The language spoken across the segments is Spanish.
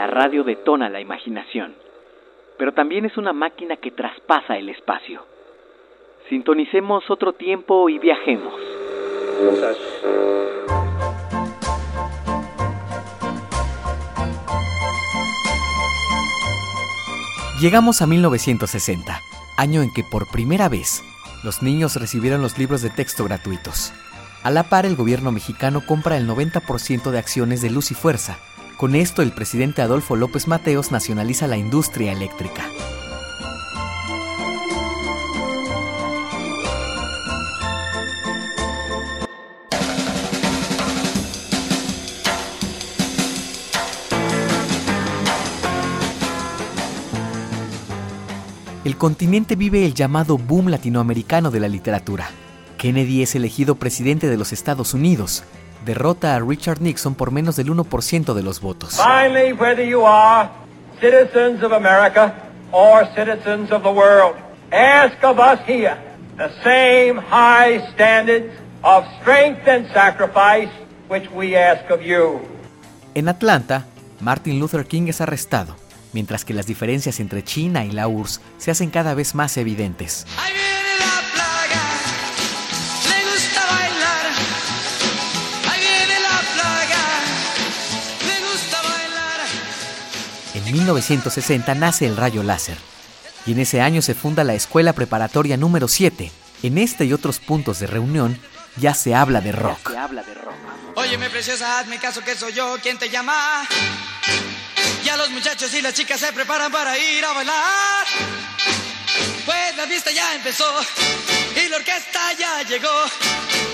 La radio detona la imaginación, pero también es una máquina que traspasa el espacio. Sintonicemos otro tiempo y viajemos. Llegamos a 1960, año en que por primera vez los niños recibieron los libros de texto gratuitos. A la par, el gobierno mexicano compra el 90% de acciones de Luz y Fuerza. Con esto, el presidente Adolfo López Mateos nacionaliza la industria eléctrica. el continente vive el llamado boom latinoamericano de la literatura. Kennedy es elegido presidente de los Estados Unidos. Derrota a Richard Nixon por menos del 1% de los votos. Finally, whether you are citizens of America or citizens of the world, ask of us here the same high standards of strength and sacrifice which we ask of you. En Atlanta, Martin Luther King es arrestado mientras que las diferencias entre China y la URSS se hacen cada vez más evidentes. En 1960 nace el rayo láser y en ese año se funda la Escuela Preparatoria número 7. En este y otros puntos de reunión ya se habla de rock. Oye, preciosa, hazme caso que soy yo quien te llama. Ya los muchachos y las chicas se preparan para ir a bailar. Pues la fiesta ya empezó y la orquesta ya llegó.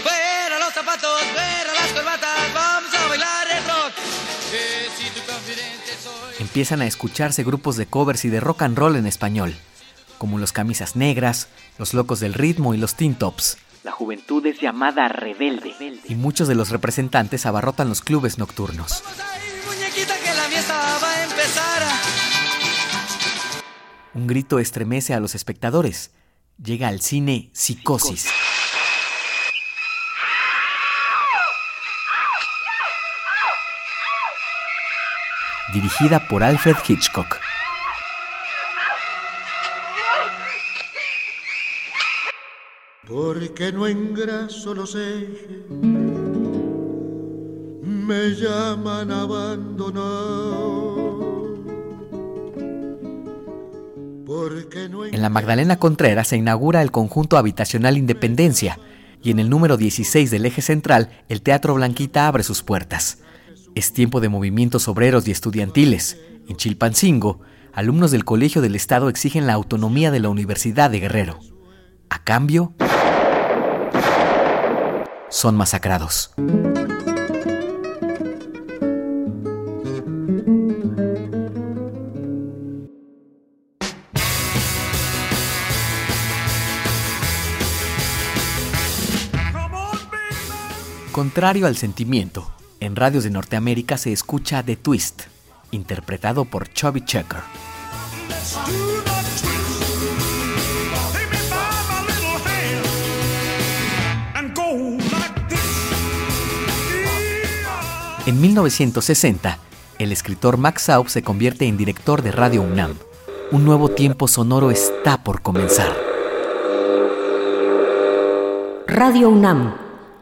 Fuera los zapatos, fuera las Empiezan a escucharse grupos de covers y de rock and roll en español, como los Camisas Negras, los Locos del Ritmo y los Teen Tops. La juventud es llamada rebelde. Y muchos de los representantes abarrotan los clubes nocturnos. Un grito estremece a los espectadores. Llega al cine Psicosis. Dirigida por Alfred Hitchcock. Porque no engraso los ejes me llaman En la Magdalena Contreras se inaugura el conjunto habitacional Independencia y en el número 16 del eje central el Teatro Blanquita abre sus puertas. Es tiempo de movimientos obreros y estudiantiles. En Chilpancingo, alumnos del Colegio del Estado exigen la autonomía de la Universidad de Guerrero. A cambio, son masacrados. Contrario al sentimiento, en radios de Norteamérica se escucha The Twist, interpretado por Chubby Checker. En 1960, el escritor Max Saub se convierte en director de Radio UNAM. Un nuevo tiempo sonoro está por comenzar. Radio UNAM